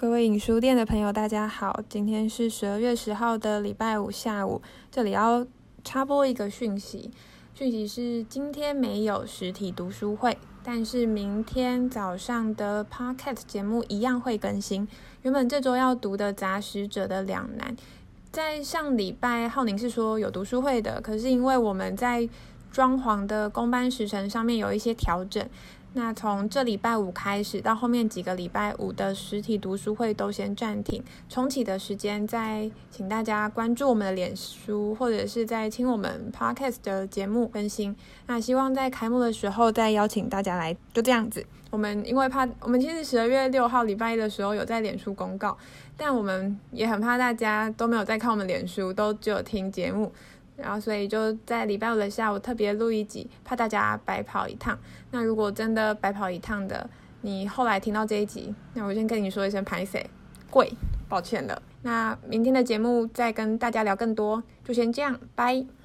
各位影书店的朋友，大家好，今天是十二月十号的礼拜五下午，这里要插播一个讯息，讯息是今天没有实体读书会，但是明天早上的 Podcast 节目一样会更新。原本这周要读的《杂食者的两难》，在上礼拜浩宁是说有读书会的，可是因为我们在装潢的工班时程上面有一些调整。那从这礼拜五开始到后面几个礼拜五的实体读书会都先暂停，重启的时间再请大家关注我们的脸书，或者是在听我们 podcast 的节目更新。那希望在开幕的时候再邀请大家来，就这样子。我们因为怕，我们其实十二月六号礼拜一的时候有在脸书公告，但我们也很怕大家都没有在看我们脸书，都只有听节目。然后，所以就在礼拜五的下午特别录一集，怕大家白跑一趟。那如果真的白跑一趟的，你后来听到这一集，那我先跟你说一声拍谁，贵，抱歉了。那明天的节目再跟大家聊更多，就先这样，拜。